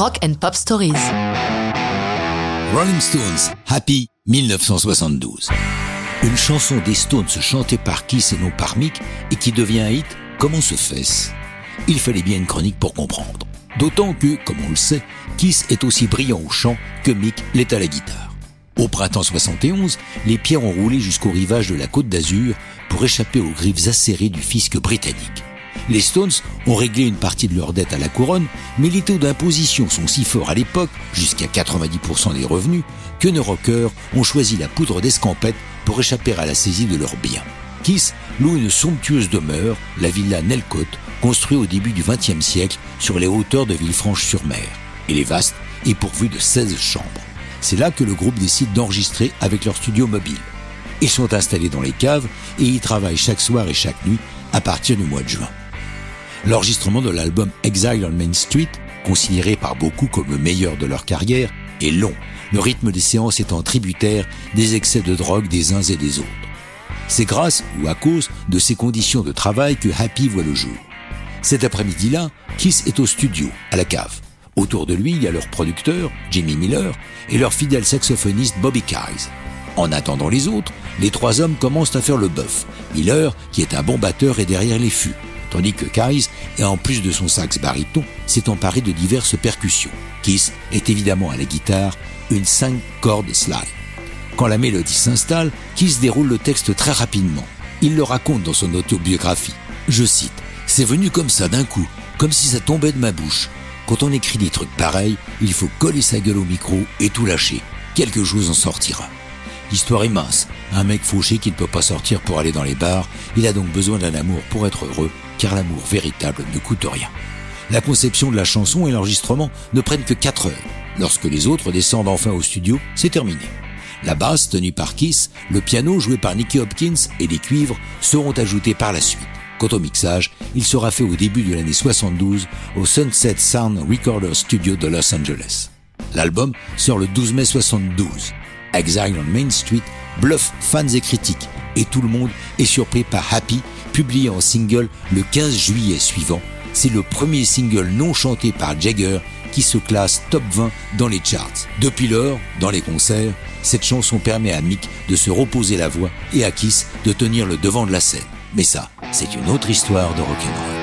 Rock and Pop Stories. Rolling Stones, Happy 1972. Une chanson des Stones chantée par Kiss et non par Mick et qui devient un hit, comment se fait-ce? Il fallait bien une chronique pour comprendre. D'autant que, comme on le sait, Kiss est aussi brillant au chant que Mick l'est à la guitare. Au printemps 71, les pierres ont roulé jusqu'au rivage de la côte d'Azur pour échapper aux griffes acérées du fisc britannique. Les Stones ont réglé une partie de leur dette à la couronne, mais les taux d'imposition sont si forts à l'époque, jusqu'à 90% des revenus, que nos rockers ont choisi la poudre d'escampette pour échapper à la saisie de leurs biens. Kiss loue une somptueuse demeure, la villa Nelcote, construite au début du XXe siècle sur les hauteurs de Villefranche-sur-Mer. Elle est vaste et pourvue de 16 chambres. C'est là que le groupe décide d'enregistrer avec leur studio mobile. Ils sont installés dans les caves et y travaillent chaque soir et chaque nuit à partir du mois de juin. L'enregistrement de l'album Exile on Main Street, considéré par beaucoup comme le meilleur de leur carrière, est long, le rythme des séances étant tributaire des excès de drogue des uns et des autres. C'est grâce ou à cause de ces conditions de travail que Happy voit le jour. Cet après-midi-là, Kiss est au studio, à la cave. Autour de lui, il y a leur producteur, Jimmy Miller, et leur fidèle saxophoniste Bobby Kyes. En attendant les autres, les trois hommes commencent à faire le bœuf. Miller, qui est un bon batteur, est derrière les fûts tandis que Kais, et en plus de son sax baryton, s'est emparé de diverses percussions. Kiss est évidemment à la guitare une 5 cordes slide. Quand la mélodie s'installe, Kiss déroule le texte très rapidement. Il le raconte dans son autobiographie. Je cite C'est venu comme ça d'un coup, comme si ça tombait de ma bouche. Quand on écrit des trucs pareils, il faut coller sa gueule au micro et tout lâcher. Quelque chose en sortira. L'histoire est mince. Un mec fauché qui ne peut pas sortir pour aller dans les bars, il a donc besoin d'un amour pour être heureux, car l'amour véritable ne coûte rien. La conception de la chanson et l'enregistrement ne prennent que 4 heures. Lorsque les autres descendent enfin au studio, c'est terminé. La basse tenue par Kiss, le piano joué par Nicky Hopkins et les cuivres seront ajoutés par la suite. Quant au mixage, il sera fait au début de l'année 72 au Sunset Sound Recorder Studio de Los Angeles. L'album sort le 12 mai 72. Exile on Main Street bluffe fans et critiques et tout le monde est surpris par Happy, publié en single le 15 juillet suivant. C'est le premier single non chanté par Jagger qui se classe top 20 dans les charts. Depuis lors, dans les concerts, cette chanson permet à Mick de se reposer la voix et à Kiss de tenir le devant de la scène. Mais ça, c'est une autre histoire de rock'n'roll.